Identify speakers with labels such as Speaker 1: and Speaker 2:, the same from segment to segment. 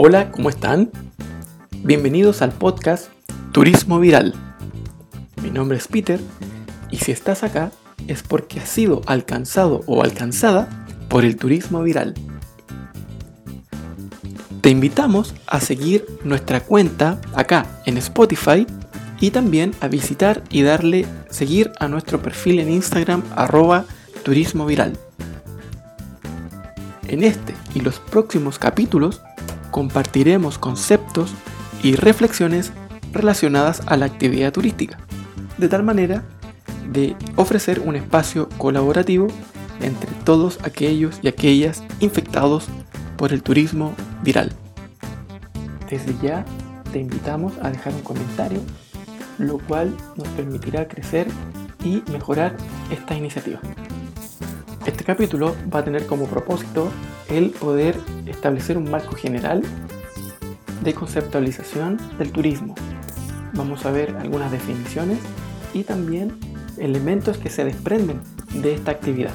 Speaker 1: Hola, ¿cómo están? Bienvenidos al podcast Turismo Viral. Mi nombre es Peter y si estás acá es porque has sido alcanzado o alcanzada por el turismo viral. Te invitamos a seguir nuestra cuenta acá en Spotify y también a visitar y darle seguir a nuestro perfil en Instagram arroba turismo viral. En este y los próximos capítulos compartiremos conceptos y reflexiones relacionadas a la actividad turística, de tal manera de ofrecer un espacio colaborativo entre todos aquellos y aquellas infectados por el turismo viral. Desde ya te invitamos a dejar un comentario, lo cual nos permitirá crecer y mejorar esta iniciativa. Este capítulo va a tener como propósito el poder establecer un marco general de conceptualización del turismo. Vamos a ver algunas definiciones y también elementos que se desprenden de esta actividad.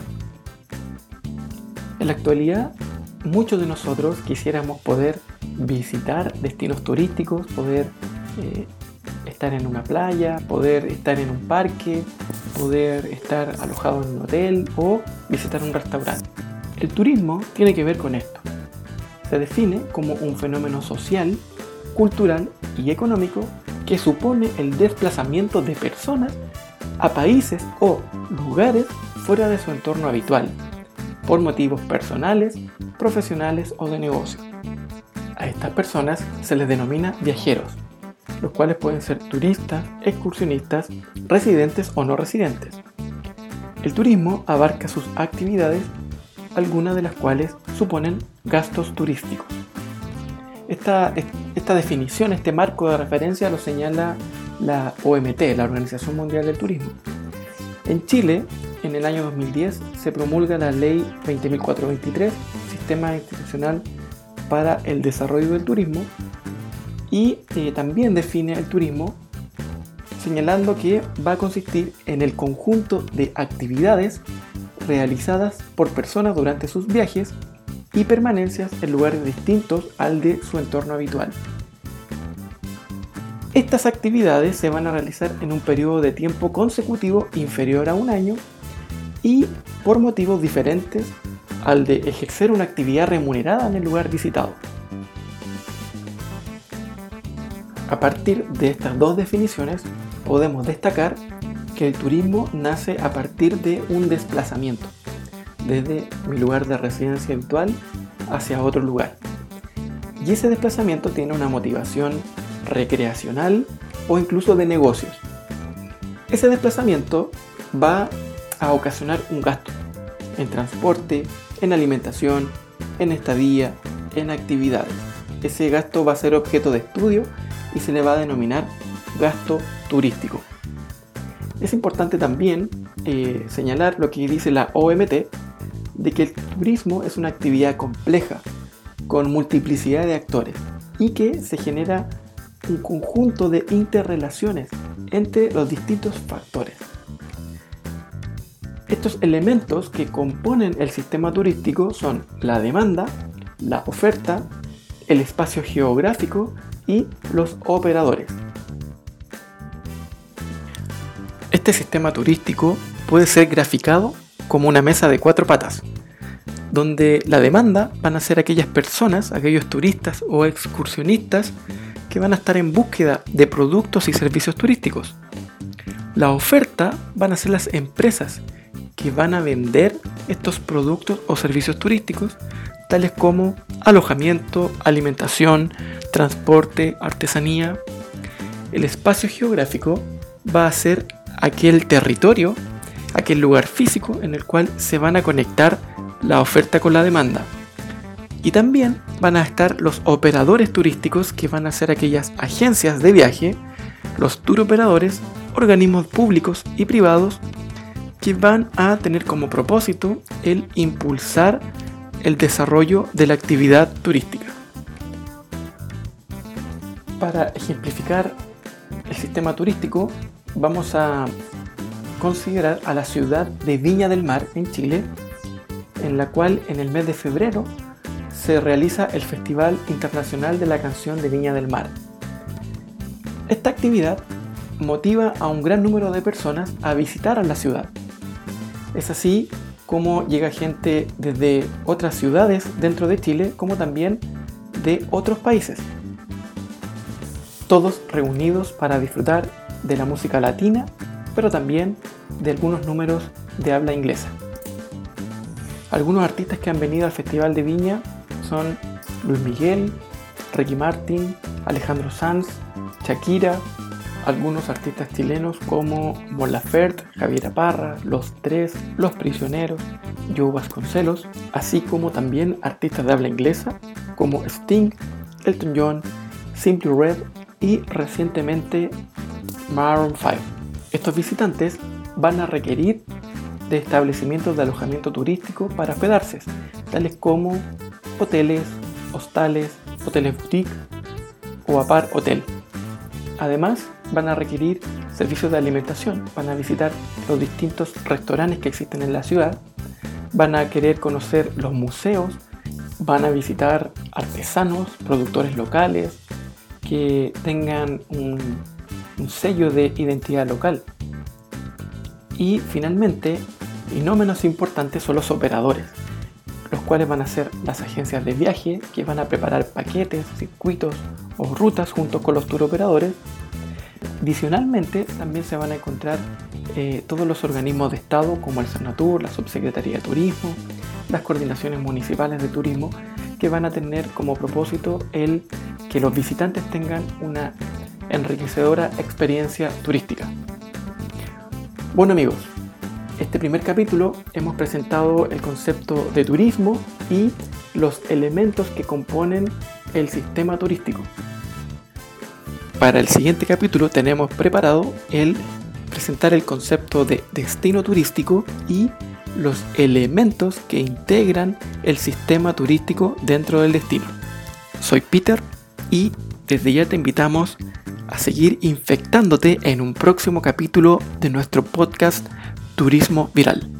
Speaker 1: En la actualidad, muchos de nosotros quisiéramos poder visitar destinos turísticos, poder eh, estar en una playa, poder estar en un parque, poder estar alojado en un hotel o visitar un restaurante. El turismo tiene que ver con esto. Se define como un fenómeno social, cultural y económico que supone el desplazamiento de personas a países o lugares fuera de su entorno habitual, por motivos personales, profesionales o de negocio. A estas personas se les denomina viajeros, los cuales pueden ser turistas, excursionistas, residentes o no residentes. El turismo abarca sus actividades, algunas de las cuales suponen gastos turísticos. Esta, esta definición, este marco de referencia lo señala la OMT, la Organización Mundial del Turismo. En Chile, en el año 2010, se promulga la Ley 20.423, Sistema Institucional para el Desarrollo del Turismo, y eh, también define el turismo señalando que va a consistir en el conjunto de actividades realizadas por personas durante sus viajes y permanencias en lugares distintos al de su entorno habitual. Estas actividades se van a realizar en un periodo de tiempo consecutivo inferior a un año y por motivos diferentes al de ejercer una actividad remunerada en el lugar visitado. A partir de estas dos definiciones podemos destacar que el turismo nace a partir de un desplazamiento, desde mi lugar de residencia habitual hacia otro lugar. Y ese desplazamiento tiene una motivación recreacional o incluso de negocios. Ese desplazamiento va a ocasionar un gasto en transporte, en alimentación, en estadía, en actividades. Ese gasto va a ser objeto de estudio y se le va a denominar gasto turístico. Es importante también eh, señalar lo que dice la OMT, de que el turismo es una actividad compleja, con multiplicidad de actores, y que se genera un conjunto de interrelaciones entre los distintos factores. Estos elementos que componen el sistema turístico son la demanda, la oferta, el espacio geográfico y los operadores. Este sistema turístico puede ser graficado como una mesa de cuatro patas, donde la demanda van a ser aquellas personas, aquellos turistas o excursionistas que van a estar en búsqueda de productos y servicios turísticos. La oferta van a ser las empresas que van a vender estos productos o servicios turísticos, tales como alojamiento, alimentación, transporte, artesanía. El espacio geográfico va a ser aquel territorio, aquel lugar físico en el cual se van a conectar la oferta con la demanda. Y también van a estar los operadores turísticos que van a ser aquellas agencias de viaje, los tour operadores, organismos públicos y privados que van a tener como propósito el impulsar el desarrollo de la actividad turística. Para ejemplificar el sistema turístico, vamos a considerar a la ciudad de Viña del Mar en Chile, en la cual en el mes de febrero se realiza el Festival Internacional de la Canción de Viña del Mar. Esta actividad motiva a un gran número de personas a visitar a la ciudad. Es así como llega gente desde otras ciudades dentro de Chile como también de otros países. Todos reunidos para disfrutar de la música latina, pero también de algunos números de habla inglesa. Algunos artistas que han venido al Festival de Viña son Luis Miguel, Ricky Martin, Alejandro Sanz, Shakira, algunos artistas chilenos como Mon Laferte, Javier Parra, Los Tres, Los Prisioneros, Joe Vasconcelos, así como también artistas de habla inglesa como Sting, Elton John, Simply Red y recientemente Maroon 5. Estos visitantes van a requerir de establecimientos de alojamiento turístico para hospedarse, tales como hoteles, hostales, hoteles boutique o apart hotel. Además, van a requerir servicios de alimentación, van a visitar los distintos restaurantes que existen en la ciudad, van a querer conocer los museos, van a visitar artesanos, productores locales que tengan un, un sello de identidad local. Y finalmente, y no menos importante, son los operadores, los cuales van a ser las agencias de viaje que van a preparar paquetes, circuitos o rutas junto con los tour operadores Adicionalmente, también se van a encontrar eh, todos los organismos de Estado como el Cernatur, la Subsecretaría de Turismo, las coordinaciones municipales de turismo, que van a tener como propósito el que los visitantes tengan una enriquecedora experiencia turística. Bueno amigos, este primer capítulo hemos presentado el concepto de turismo y los elementos que componen el sistema turístico. Para el siguiente capítulo tenemos preparado el presentar el concepto de destino turístico y los elementos que integran el sistema turístico dentro del destino. Soy Peter y desde ya te invitamos a seguir infectándote en un próximo capítulo de nuestro podcast Turismo Viral.